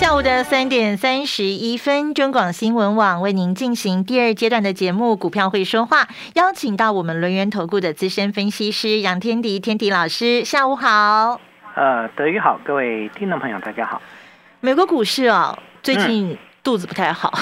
下午的三点三十一分，中广新闻网为您进行第二阶段的节目《股票会说话》，邀请到我们轮源投顾的资深分析师杨天迪，天迪老师，下午好。呃，德语好，各位听众朋友，大家好。美国股市哦，最近。肚子不太好，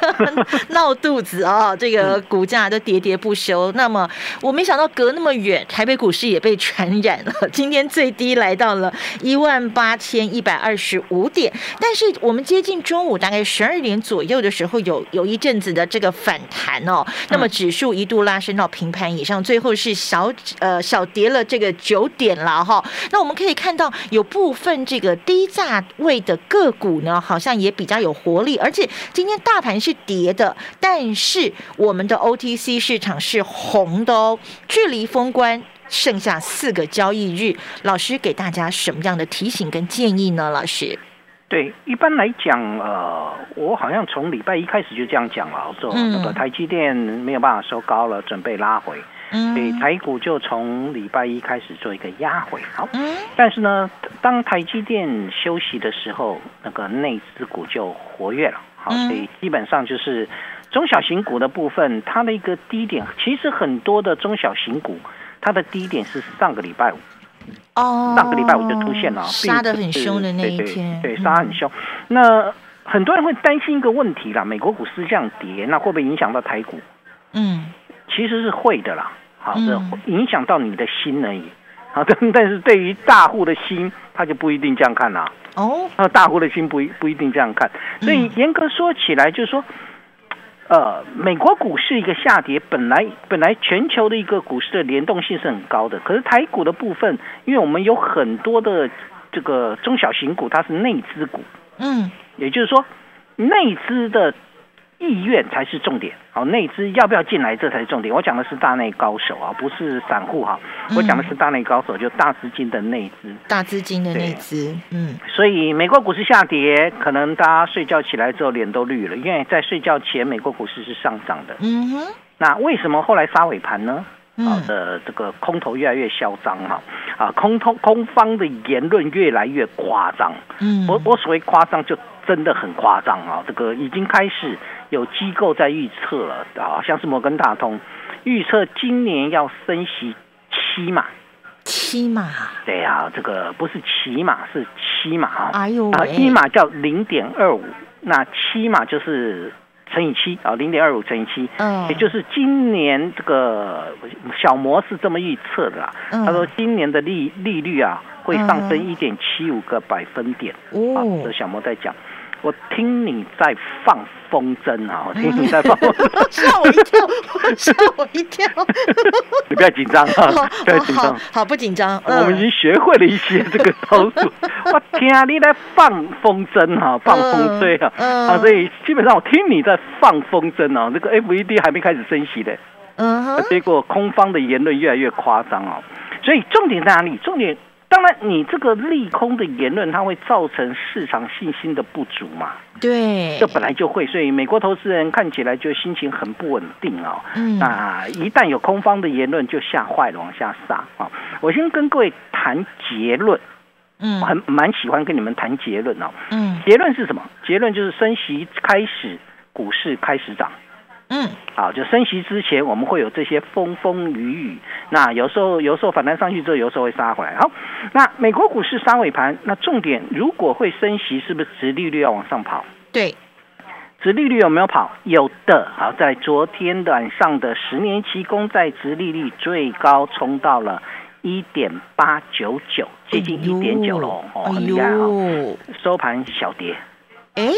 闹肚子啊！这个股价都喋喋不休。那么我没想到隔那么远，台北股市也被传染了。今天最低来到了一万八千一百二十五点，但是我们接近中午大概十二点左右的时候，有有一阵子的这个反弹哦。那么指数一度拉升到平盘以上，最后是小呃小跌了这个九点了哈。那我们可以看到有部分这个低价位的个股呢，好像也比较有活力。而且今天大盘是跌的，但是我们的 OTC 市场是红的哦。距离封关剩下四个交易日，老师给大家什么样的提醒跟建议呢？老师，对，一般来讲，呃，我好像从礼拜一开始就这样讲了，说那个台积电没有办法收高了，准备拉回。所以台股就从礼拜一开始做一个压回，好，但是呢，当台积电休息的时候，那个内资股就活跃了，好，所以基本上就是中小型股的部分，它的一个低点，其实很多的中小型股，它的低点是上个礼拜五，哦，上个礼拜五就出现了，杀的很凶的那一天，对，杀很凶。那很多人会担心一个问题啦，美国股市这样跌，那会不会影响到台股？嗯，其实是会的啦。好的，影响到你的心而已。好的，但是对于大户的心，他就不一定这样看啦。哦，那大户的心不不一定这样看。所以严格说起来，就是说，呃，美国股市一个下跌，本来本来全球的一个股市的联动性是很高的。可是台股的部分，因为我们有很多的这个中小型股，它是内资股。嗯，也就是说，内资的。意愿才是重点，好，内资要不要进来，这才是重点。我讲的是大内高手啊，不是散户哈。我讲的是大内高手，就大资金的内资，大资金的内资，嗯。所以美国股市下跌，可能大家睡觉起来之后脸都绿了，因为在睡觉前美国股市是上涨的。嗯哼。那为什么后来杀尾盘呢？好的，这个空头越来越嚣张哈，啊，空头空方的言论越来越夸张。嗯。我我所谓夸张，就真的很夸张啊，这个已经开始。有机构在预测了啊，像是摩根大通预测今年要升息七码，七码，对呀，这个不是七码是七码啊，哎呦，啊一码叫零点二五，那七码就是乘以七啊，零点二五乘以七，嗯，也就是今年这个小摩是这么预测的啦，他说今年的利利率啊会上升一点七五个百分点，哦，这小摩在讲。我听你在放风筝啊！我听你在放，吓我一跳，吓我一跳！你不要紧张啊，不要紧张，好不紧张。我们已经学会了一些这个操作。我听你在放风筝哈，放风吹啊，啊，所以基本上我听你在放风筝啊。这个 FED 还没开始升息的，嗯，结果空方的言论越来越夸张啊。所以重点在哪里？重点。当然，你这个利空的言论，它会造成市场信心的不足嘛？对，这本来就会，所以美国投资人看起来就心情很不稳定哦。嗯，那一旦有空方的言论，就吓坏了，往下杀啊！我先跟各位谈结论，嗯，很蛮喜欢跟你们谈结论哦。嗯，结论是什么？结论就是升息开始，股市开始涨。嗯，好，就升息之前，我们会有这些风风雨雨。那有时候，有时候反弹上去之后，有时候会杀回来。好，那美国股市杀尾盘，那重点如果会升息，是不是殖利率要往上跑？对，殖利率有没有跑？有的。好，在昨天晚上的十年期公债殖利率最高冲到了一点八九九，接近一点九了，哦，很厉害哦。收盘小跌，哎。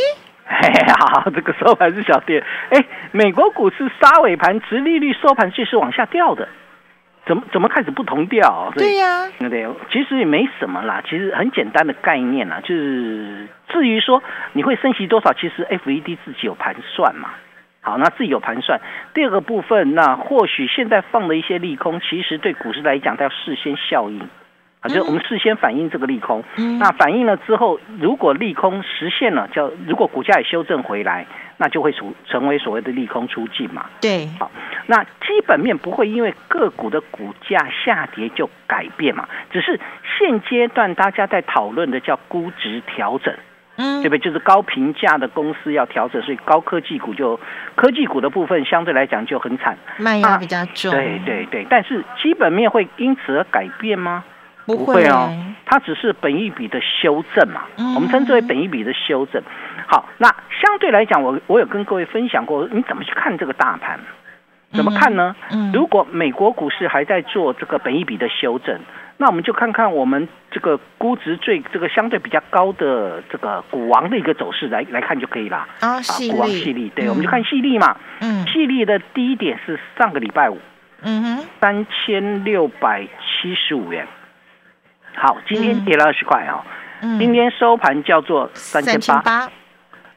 嘿，好，这个收盘是小跌。哎，美国股市杀尾盘，殖利率收盘却是往下掉的，怎么怎么开始不同调？对呀，对，其实也没什么啦，其实很简单的概念啦，就是至于说你会升息多少，其实 FED 自己有盘算嘛。好，那自己有盘算。第二个部分，那或许现在放的一些利空，其实对股市来讲，它要事先效应。啊，就我们事先反映这个利空，那反映了之后，如果利空实现了，叫如果股价也修正回来，那就会成成为所谓的利空出尽嘛。对，好，那基本面不会因为个股的股价下跌就改变嘛，只是现阶段大家在讨论的叫估值调整，嗯，对不对？就是高评价的公司要调整，所以高科技股就科技股的部分相对来讲就很惨，卖压比较重。对对对，但是基本面会因此而改变吗？不会哦，它只是本一笔的修正嘛，我们称之为本一笔的修正。好，那相对来讲，我我有跟各位分享过，你怎么去看这个大盘？怎么看呢？如果美国股市还在做这个本一笔的修正，那我们就看看我们这个估值最这个相对比较高的这个股王的一个走势来来看就可以了。啊，股王细粒，对，我们就看细粒嘛。嗯，细粒的低点是上个礼拜五，嗯哼，三千六百七十五元。好，今天跌了二十块啊！今天收盘叫做三千八，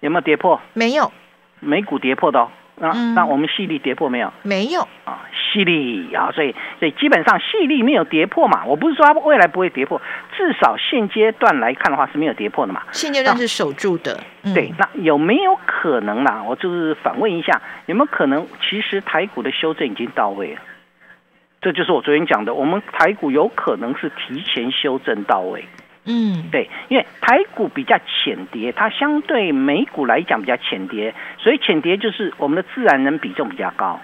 有没有跌破？没有，美股跌破的哦。那那我们细粒跌破没有？没有啊，细粒啊，所以所以基本上细粒没有跌破嘛。我不是说它未来不会跌破，至少现阶段来看的话是没有跌破的嘛。现阶段是守住的。对，那有没有可能呢？我就是反问一下，有没有可能其实台股的修正已经到位了？这就是我昨天讲的，我们台股有可能是提前修正到位。嗯，对，因为台股比较浅跌，它相对美股来讲比较浅跌，所以浅跌就是我们的自然人比重比较高，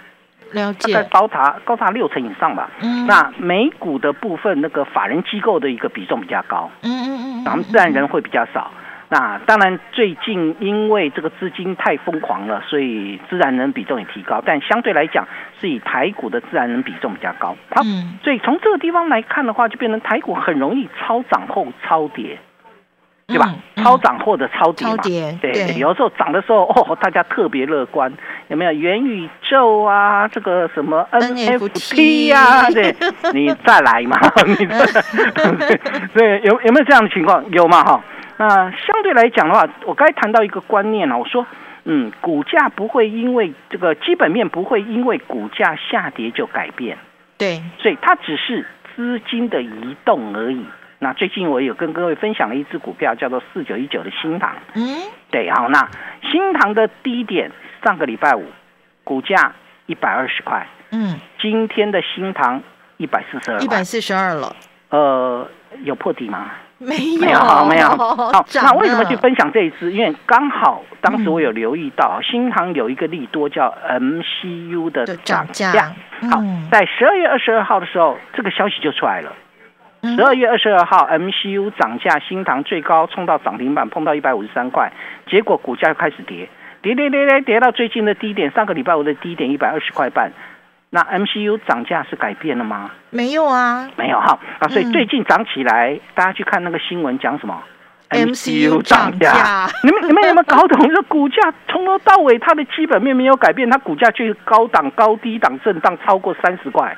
了解，大概高达高达六成以上吧。嗯，那美股的部分那个法人机构的一个比重比较高。嗯嗯嗯，咱们自然人会比较少。那当然，最近因为这个资金太疯狂了，所以自然人比重也提高，但相对来讲，是以台股的自然人比重比较高。好，所以从这个地方来看的话，就变成台股很容易超涨后超跌，对吧？超涨或者超跌嘛。对，有时候涨的时候，哦，大家特别乐观，有没有元宇宙啊？这个什么 NFT 呀？对，你再来嘛？你对，有有没有这样的情况？有嘛？哈。那相对来讲的话，我刚才谈到一个观念了，我说，嗯，股价不会因为这个基本面不会因为股价下跌就改变，对，所以它只是资金的移动而已。那最近我有跟各位分享了一只股票，叫做四九一九的新塘，嗯，对，好，那新塘的低点上个礼拜五股价一百二十块，嗯，今天的新塘一百四十二，一百四十二了，呃，有破底吗？没有，没有。好，那为什么去分享这一支？因为刚好当时我有留意到，新航有一个利多叫 MCU 的涨价。好，在十二月二十二号的时候，这个消息就出来了。十二月二十二号，MCU 涨价，新塘最高冲到涨停板，碰到一百五十三块，结果股价又开始跌，跌跌跌跌跌到最近的低点，上个礼拜五的低点一百二十块半。那 MCU 涨价是改变了吗？没有啊，没有哈啊，所以最近涨起来，大家去看那个新闻讲什么？MCU 涨价，你们你们有没有搞懂？这股价从头到尾它的基本面没有改变，它股价却高档高低档震荡超过三十块，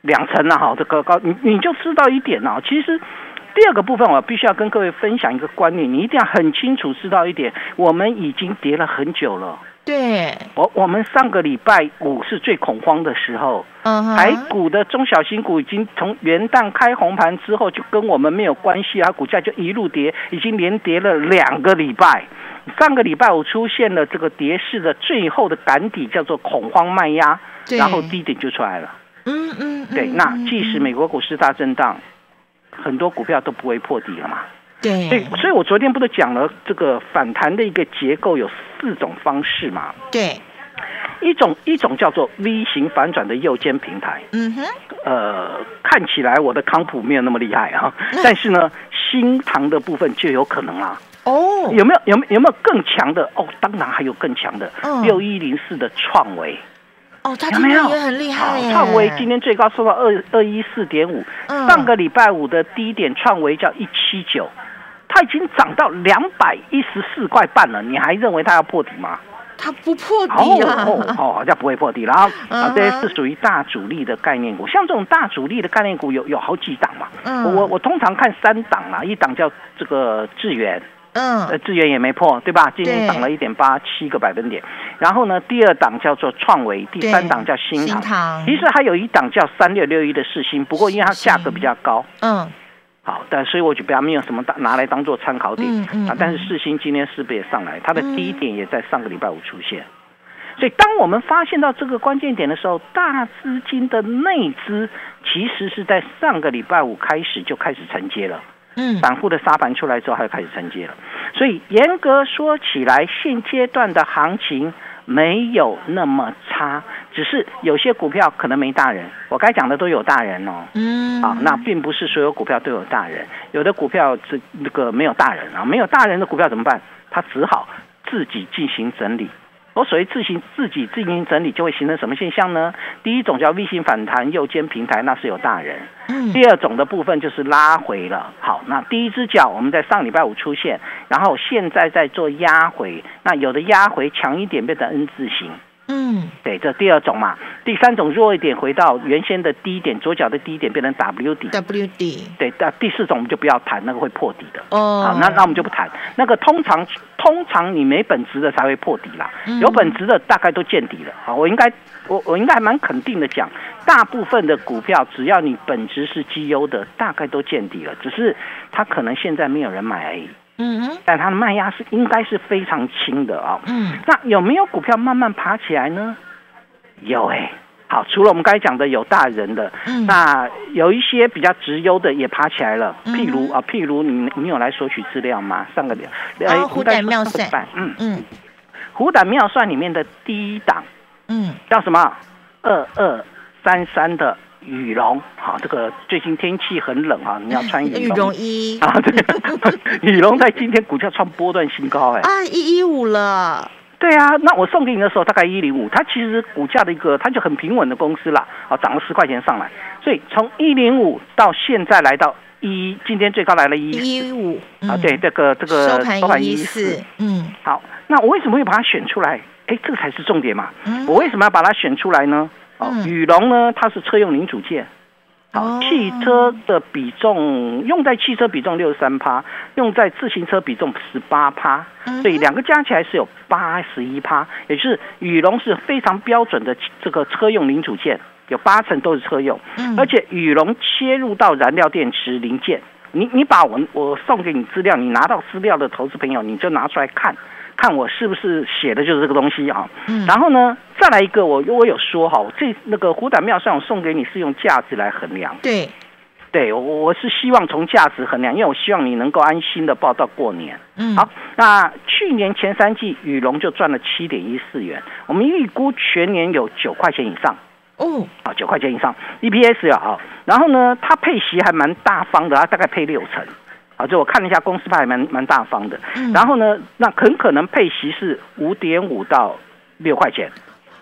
两成了哈，这个高你你就知道一点哦。其实第二个部分我必须要跟各位分享一个观念，你一定要很清楚知道一点，我们已经跌了很久了。对，我我们上个礼拜五是最恐慌的时候，嗯，台股的中小型股已经从元旦开红盘之后就跟我们没有关系啊，股价就一路跌，已经连跌了两个礼拜。上个礼拜五出现了这个跌势的最后的杆底，叫做恐慌卖压，然后低点就出来了。嗯嗯，对，那即使美国股市大震荡，很多股票都不会破底了嘛。对，所以，所以我昨天不是讲了这个反弹的一个结构有四种方式嘛？对，一种一种叫做 V 型反转的右肩平台。嗯哼，呃，看起来我的康普没有那么厉害啊，但是呢，新塘的部分就有可能啊。哦，有没有有没有没有更强的？哦，当然还有更强的六一零四的创维。哦，它今天也很厉害创维今天最高收到二二一四点五，上个礼拜五的低点创维叫一七九。它已经涨到两百一十四块半了，你还认为它要破底吗？它不破底啊！哦哦，好像不会破底了啊！啊，这些是属于大主力的概念股，像这种大主力的概念股有有好几档嘛。嗯，我我通常看三档啊，一档叫这个智源，嗯，呃，资源也没破，对吧？今天涨了一点八七个百分点。然后呢，第二档叫做创维，第三档叫新塘。其实还有一档叫三六六一的四星，不过因为它价格比较高，嗯，好，但所以我就不要没有什么当拿来当做参考点啊。但是世星今天是不是也上来？它的低点也在上个礼拜五出现。所以当我们发现到这个关键点的时候，大资金的内资其实是在上个礼拜五开始就开始承接了。嗯，散户的沙盘出来之后，它就开始承接了。所以严格说起来，现阶段的行情没有那么差，只是有些股票可能没大人。我该讲的都有大人哦。嗯，啊，那并不是所有股票都有大人，有的股票这那个没有大人啊，没有大人的股票怎么办？他只好自己进行整理。我所谓自行自己进行整理，就会形成什么现象呢？第一种叫 V 型反弹，右肩平台，那是有大人。嗯。第二种的部分就是拉回了。好，那第一只脚我们在上礼拜五出现，然后现在在做压回，那有的压回强一点变成 N 字形。嗯，对，这第二种嘛，第三种弱一点，回到原先的低点，左脚的低点变成 W 底，W 底，对，那第四种我们就不要谈，那个会破底的。哦，好，那那我们就不谈，那个通常通常你没本质的才会破底啦，有本质的大概都见底了。好，我应该我我应该还蛮肯定的讲，大部分的股票只要你本质是绩优的，大概都见底了，只是它可能现在没有人买而已。嗯哼，但它的卖压是应该是非常轻的啊。嗯，那有没有股票慢慢爬起来呢？有哎，好，除了我们刚才讲的有大人的，嗯，那有一些比较直优的也爬起来了。譬如啊，譬如你你有来索取资料吗？上个月，哎，虎胆妙算，嗯嗯，虎胆妙算里面的第一档，嗯，叫什么？二二三三的。羽绒，好，这个最近天气很冷啊，你要穿羽绒衣。啊。对，羽绒在今天股价创波段新高，哎，啊，一一五了。对啊，那我送给你的时候大概一零五，它其实股价的一个，它就很平稳的公司啦，啊，涨了十块钱上来，所以从一零五到现在来到一，今天最高来了一。一五啊，对，这个这个收盘一四，嗯，好，那我为什么会把它选出来？哎，这个才是重点嘛，我为什么要把它选出来呢？哦，羽绒呢，它是车用零组件，好，汽车的比重用在汽车比重六十三趴，用在自行车比重十八趴，所以两个加起来是有八十一趴，也就是羽绒是非常标准的这个车用零组件，有八成都是车用，而且羽绒切入到燃料电池零件，你你把我我送给你资料，你拿到资料的投资朋友，你就拿出来看。看我是不是写的就是这个东西啊？嗯，然后呢，再来一个，我我有说哈，这那个虎胆妙算我送给你是用价值来衡量。对，对我我是希望从价值衡量，因为我希望你能够安心的报到过年。嗯，好，那去年前三季羽龙就赚了七点一四元，我们预估全年有九块钱以上。哦，啊，九块钱以上 EPS 啊，然后呢，它配息还蛮大方的，它大概配六成。啊，就我看了一下，公司派蛮蛮大方的。然后呢，那很可能配息是五点五到六块钱，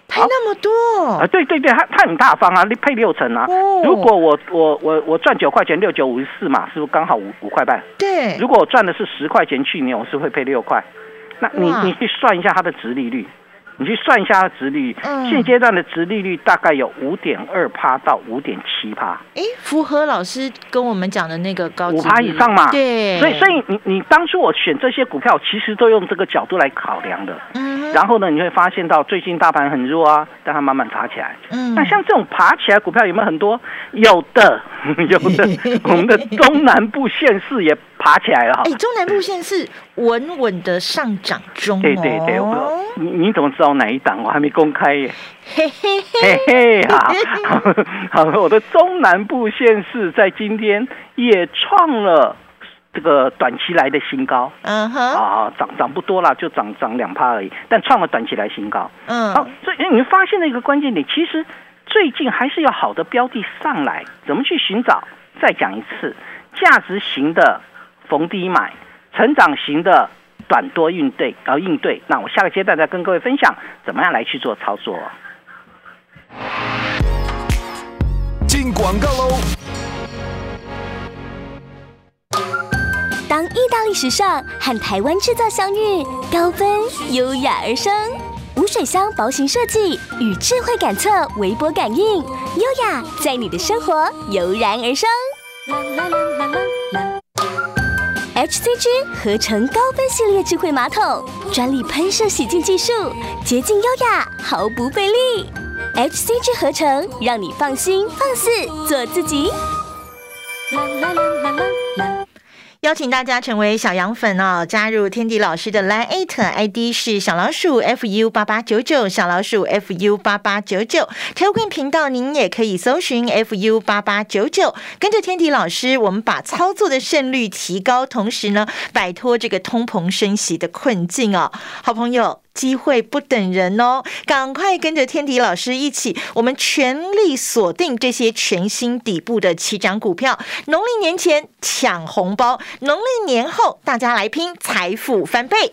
配那么多啊？对对对，他他很大方啊，你配六成啊。如果我我我我赚九块钱，六九五十四嘛，是不是刚好五五块半？对。如果我赚的是十块钱，去年我是会配六块。那你你去算一下它的值利率。你去算一下它的值利率，现阶段的值利率大概有五点二趴到五点七趴。哎，符合老师跟我们讲的那个高五趴以上嘛？对。所以，所以你你当初我选这些股票，其实都用这个角度来考量的。嗯。然后呢，你会发现到最近大盘很弱啊，但它慢慢爬起来。嗯。那像这种爬起来股票有没有很多？有的，有的。我们的中南部县市也爬起来了。哎，中南部县是稳稳的上涨中。对对对，你你怎么知道？哪一档我还没公开耶，嘿嘿嘿嘿啊！好，我的中南部县市在今天也创了这个短期来的新高，嗯哼，啊，涨涨不多了，就涨涨两趴而已，但创了短期来新高，嗯，好，所以你发现了一个关键点，其实最近还是有好的标的上来，怎么去寻找？再讲一次，价值型的逢低买，成长型的。短多应对，然后应对。那我下个阶段再跟各位分享怎么样来去做操作。进广告喽！当意大利时尚和台湾制造相遇，高分优雅而生，无水箱薄型设计与智慧感测微波感应，优雅在你的生活油然而生。HCG 合成高分系列智慧马桶，专利喷射洗净技术，洁净优雅，毫不费力。HCG 合成，让你放心放肆做自己。啦啦啦。邀请大家成为小羊粉哦，加入天地老师的 Line ID 是小老鼠 fu 八八九九，小老鼠 fu 八八九九。t e l 频道您也可以搜寻 fu 八八九九，跟着天地老师，我们把操作的胜率提高，同时呢，摆脱这个通膨升息的困境哦，好朋友。机会不等人哦，赶快跟着天迪老师一起，我们全力锁定这些全新底部的起涨股票。农历年前抢红包，农历年后大家来拼财富翻倍。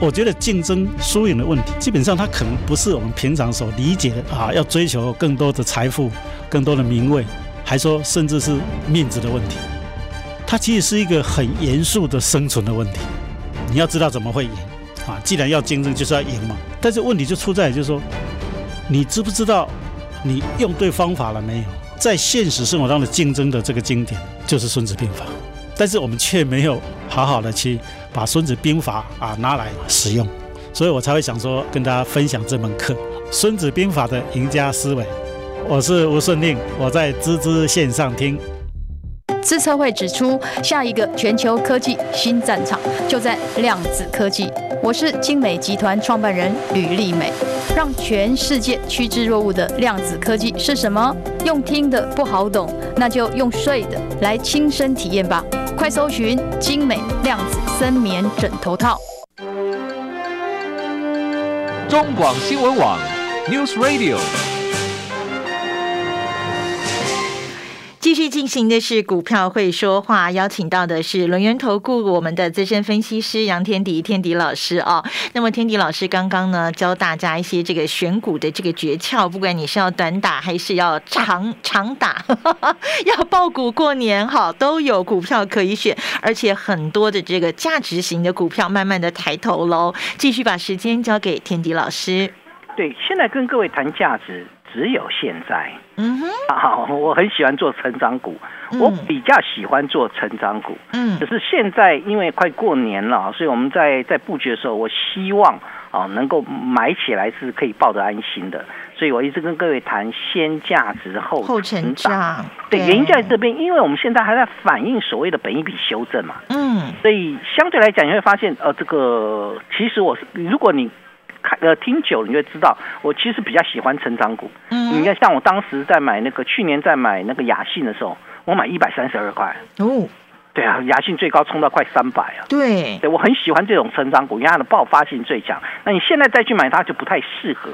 我觉得竞争输赢的问题，基本上它可能不是我们平常所理解的啊，要追求更多的财富、更多的名位，还说甚至是面子的问题。它其实是一个很严肃的生存的问题。你要知道怎么会赢啊？既然要竞争，就是要赢嘛。但是问题就出在就是说，你知不知道你用对方法了没有？在现实生活当中的竞争的这个经典就是《孙子兵法》，但是我们却没有好好的去。把《孙子兵法》啊拿来使用，所以我才会想说跟大家分享这门课《孙子兵法》的赢家思维。我是吴顺令，我在滋滋线上听。自测会指出，下一个全球科技新战场就在量子科技。我是精美集团创办人吕丽美，让全世界趋之若鹜的量子科技是什么？用听的不好懂，那就用睡的来亲身体验吧。快搜寻精美量子森棉枕头套。中广新闻网，News Radio。继续进行的是股票会说话，邀请到的是轮源投顾我们的资深分析师杨天迪天迪老师哦。那么天迪老师刚刚呢教大家一些这个选股的这个诀窍，不管你是要短打还是要长长打，要爆股过年哈，都有股票可以选，而且很多的这个价值型的股票慢慢的抬头喽。继续把时间交给天迪老师。对，现在跟各位谈价值。只有现在，嗯哼，好，我很喜欢做成长股，我比较喜欢做成长股，嗯，只是现在因为快过年了，所以我们在在布局的时候，我希望啊能够买起来是可以抱得安心的，所以我一直跟各位谈先价值后后成长，对，原因在这边，因为我们现在还在反映所谓的本一笔修正嘛，嗯，所以相对来讲你会发现，呃，这个其实我是如果你。看呃，听久了你就知道，我其实比较喜欢成长股。嗯，你看，像我当时在买那个去年在买那个雅信的时候，我买一百三十二块。哦，对啊，雅信最高冲到快三百啊。对，对我很喜欢这种成长股，因为它的爆发性最强。那你现在再去买它就不太适合。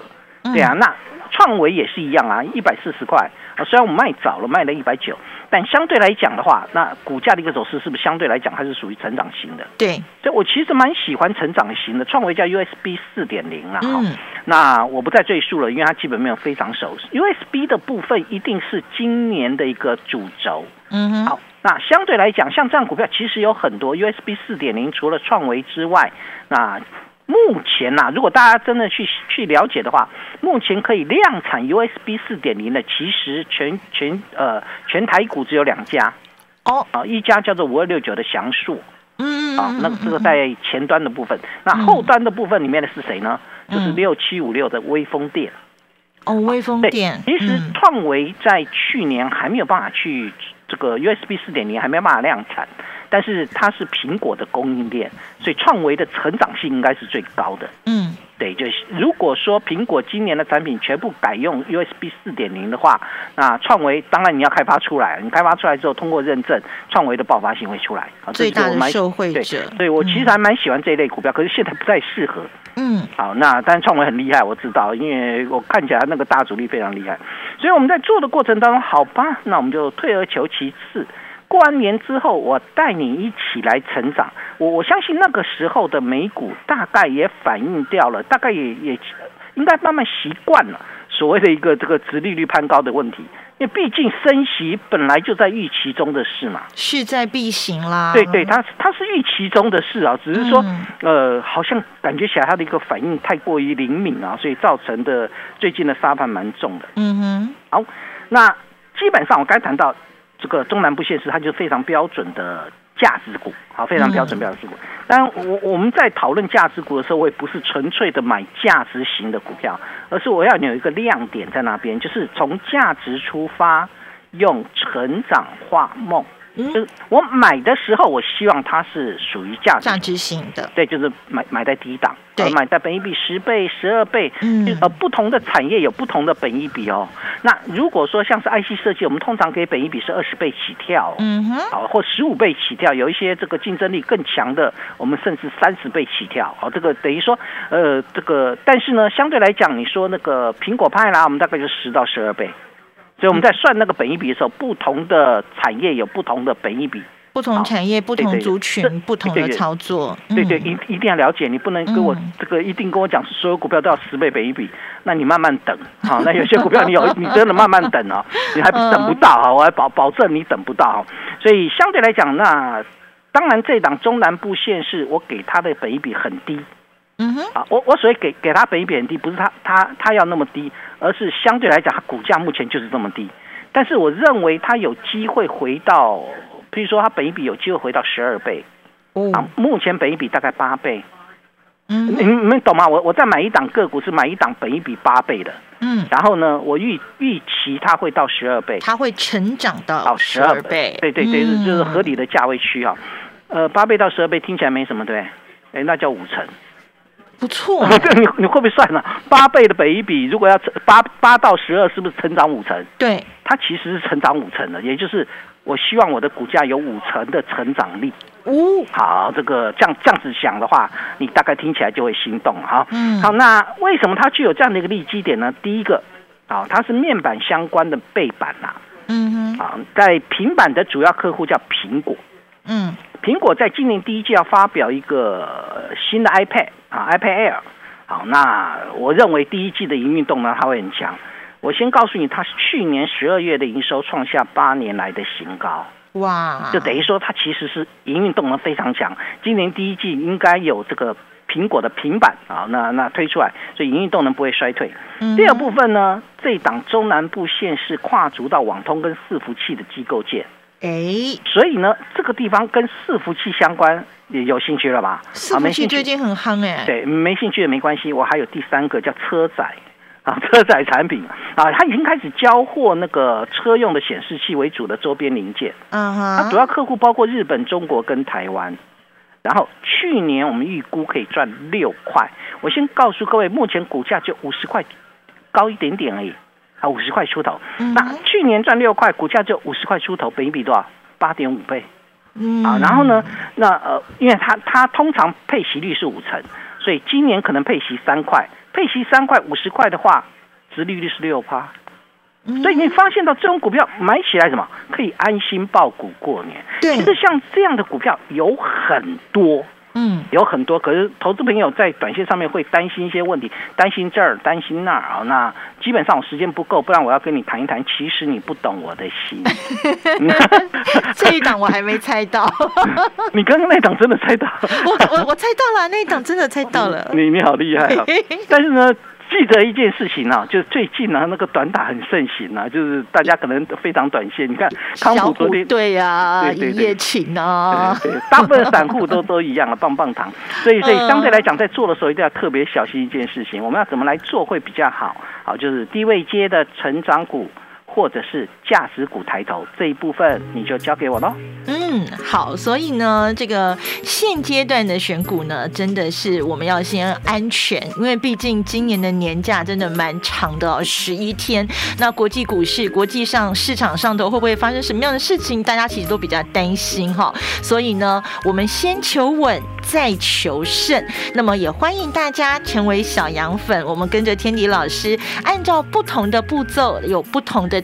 对啊，那创维也是一样啊，一百四十块啊，虽然我们卖早了，卖了一百九。但相对来讲的话，那股价的一个走势是不是相对来讲还是属于成长型的？对，所以我其实蛮喜欢成长型的。创维叫 USB 四点零了哈，那我不再赘述了，因为它基本面非常熟。USB 的部分一定是今年的一个主轴。嗯哼，好，那相对来讲，像这样股票其实有很多 USB 四点零，除了创维之外，那。目前呐，如果大家真的去去了解的话，目前可以量产 USB 四点零的，其实全全呃全台股只有两家。哦。啊，一家叫做五二六九的祥硕，嗯啊，那这个在前端的部分，那后端的部分里面的是谁呢？就是六七五六的微风电哦，微风电。其实创维在去年还没有办法去这个 USB 四点零还没有办法量产。但是它是苹果的供应链，所以创维的成长性应该是最高的。嗯，对，就是如果说苹果今年的产品全部改用 USB 四点零的话，那创维当然你要开发出来，你开发出来之后通过认证，创维的爆发性会出来。啊最大的受惠者。对，我其实还蛮喜欢这一类股票，可是现在不太适合。嗯，好，那但是创维很厉害，我知道，因为我看起来那个大主力非常厉害，所以我们在做的过程当中，好吧，那我们就退而求其次。过完年之后，我带你一起来成长。我我相信那个时候的美股大概也反映掉了，大概也也应该慢慢习惯了所谓的一个这个殖利率攀高的问题。因为毕竟升息本来就在预期中的事嘛，势在必行啦。对对，它它是预期中的事啊，只是说呃，好像感觉起来它的一个反应太过于灵敏啊，所以造成的最近的沙盘蛮重的。嗯哼，好，那基本上我刚谈到这个中南部县市，它就非常标准的。价值股，好，非常标准标值股。当然，我我们在讨论价值股的时候，我也不是纯粹的买价值型的股票，而是我要有一个亮点在那边，就是从价值出发，用成长化梦。嗯，我买的时候，我希望它是属于价值价值型的，对，就是买买在低档，对，买在本一比十倍、十二倍，嗯，呃，不同的产业有不同的本一比哦。那如果说像是 IC 设计，我们通常给本一比是二十倍起跳，嗯哼，好，或十五倍起跳，有一些这个竞争力更强的，我们甚至三十倍起跳，好，这个等于说，呃，这个，但是呢，相对来讲，你说那个苹果派啦，我们大概就十到十二倍。所以我们在算那个本益比的时候，不同的产业有不同的本益比，不同产业、不同族群、不同的操作。对对，一一定要了解，你不能跟我这个一定跟我讲所有股票都要十倍本一比，那你慢慢等。好，那有些股票你有你真的慢慢等啊，你还等不到哈，我还保保证你等不到哈。所以相对来讲，那当然这档中南部县市，我给它的本一比很低。嗯哼，啊，我我所以给给它本益比很低，不是它它它要那么低。而是相对来讲，它股价目前就是这么低，但是我认为它有机会回到，譬如说它本一比有机会回到十二倍，啊，目前本一比大概八倍，嗯，你们懂吗？我我在买一档个股是买一档本一比八倍的，嗯，然后呢，我预预期它会到十二倍，它会成长到十二倍，对对对，就是合理的价位区啊，呃，八倍到十二倍听起来没什么，对，哎，那叫五成。不错，对，你你会不会算呢？八倍的北一比，如果要八八到十二，是不是成长五成？对，它其实是成长五成的，也就是我希望我的股价有五成的成长力。哦，好，这个这样这样子想的话，你大概听起来就会心动哈。嗯，好，那为什么它具有这样的一个利基点呢？第一个，啊，它是面板相关的背板呐。嗯哼，啊，在平板的主要客户叫苹果。嗯。苹果在今年第一季要发表一个新的 iPad 啊，iPad Air。好，那我认为第一季的营运动能它会很强。我先告诉你，它是去年十二月的营收创下八年来的新高。哇！就等于说它其实是营运动能非常强。今年第一季应该有这个苹果的平板啊，那那推出来，所以营运动能不会衰退。第二部分呢，这档中南部县市跨足到网通跟伺服器的机构件。哎，所以呢，这个地方跟伺服器相关，也有兴趣了吧？伺服器最近很夯哎。对，没兴趣也没关系，我还有第三个叫车载啊，车载产品啊，它已经开始交货那个车用的显示器为主的周边零件。嗯哼，它主要客户包括日本、中国跟台湾。然后去年我们预估可以赚六块，我先告诉各位，目前股价就五十块，高一点点而已。啊，五十块出头，那去年赚六块，股价就五十块出头，本一比多少？八点五倍。嗯，啊，然后呢，那呃，因为它它通常配息率是五成，所以今年可能配息三块，配息三块五十块的话，殖利率是六趴。所以你发现到这种股票买起来什么可以安心报股过年？对，其实像这样的股票有很多。嗯，有很多，可是投资朋友在短线上面会担心一些问题，担心这儿，担心那儿啊。那基本上我时间不够，不然我要跟你谈一谈。其实你不懂我的心。这一档我还没猜到。你刚刚那档真的猜到？我我我猜到了，那一档真的猜到了。你你好厉害啊！但是呢。记得一件事情啊，就是最近呢，那个短打很盛行啊，就是大家可能非常短线。你看康普昨天对呀，一夜情啊，对，大部分散户都都一样了，棒棒糖。所以，所以相对来讲，在做的时候一定要特别小心一件事情，我们要怎么来做会比较好？好，就是低位接的成长股。或者是价值股抬头这一部分，你就交给我喽。嗯，好，所以呢，这个现阶段的选股呢，真的是我们要先安全，因为毕竟今年的年假真的蛮长的哦，十一天。那国际股市、国际上市场上头会不会发生什么样的事情，大家其实都比较担心哈。所以呢，我们先求稳，再求胜。那么也欢迎大家成为小羊粉，我们跟着天迪老师，按照不同的步骤，有不同的。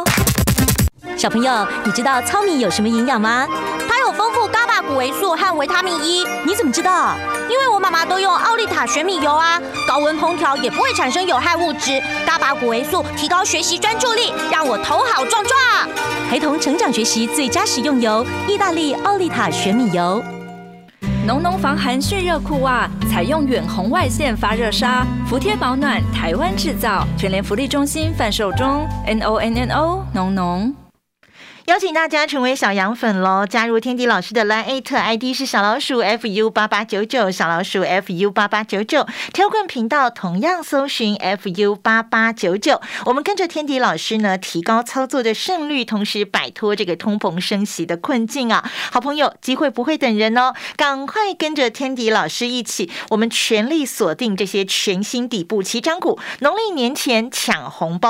小朋友，你知道糙米有什么营养吗？它有丰富伽马谷维素和维他命 E。你怎么知道？因为我妈妈都用奥利塔玄米油啊，高温烹调也不会产生有害物质。伽马谷维素提高学习专注力，让我头好壮壮。陪同成长学习最佳食用油，意大利奥利塔玄米油。浓浓防寒蓄热裤袜，采用远红外线发热纱，服帖保暖，台湾制造，全联福利中心贩售中。N O N N O，浓浓。邀请大家成为小羊粉喽！加入天迪老师的 Line ID 是小老鼠 fu 八八九九，小老鼠 fu 八八九九。挑棍频道同样搜寻 fu 八八九九。我们跟着天迪老师呢，提高操作的胜率，同时摆脱这个通膨升息的困境啊！好朋友，机会不会等人哦，赶快跟着天迪老师一起，我们全力锁定这些全新底部起涨股，农历年前抢红包。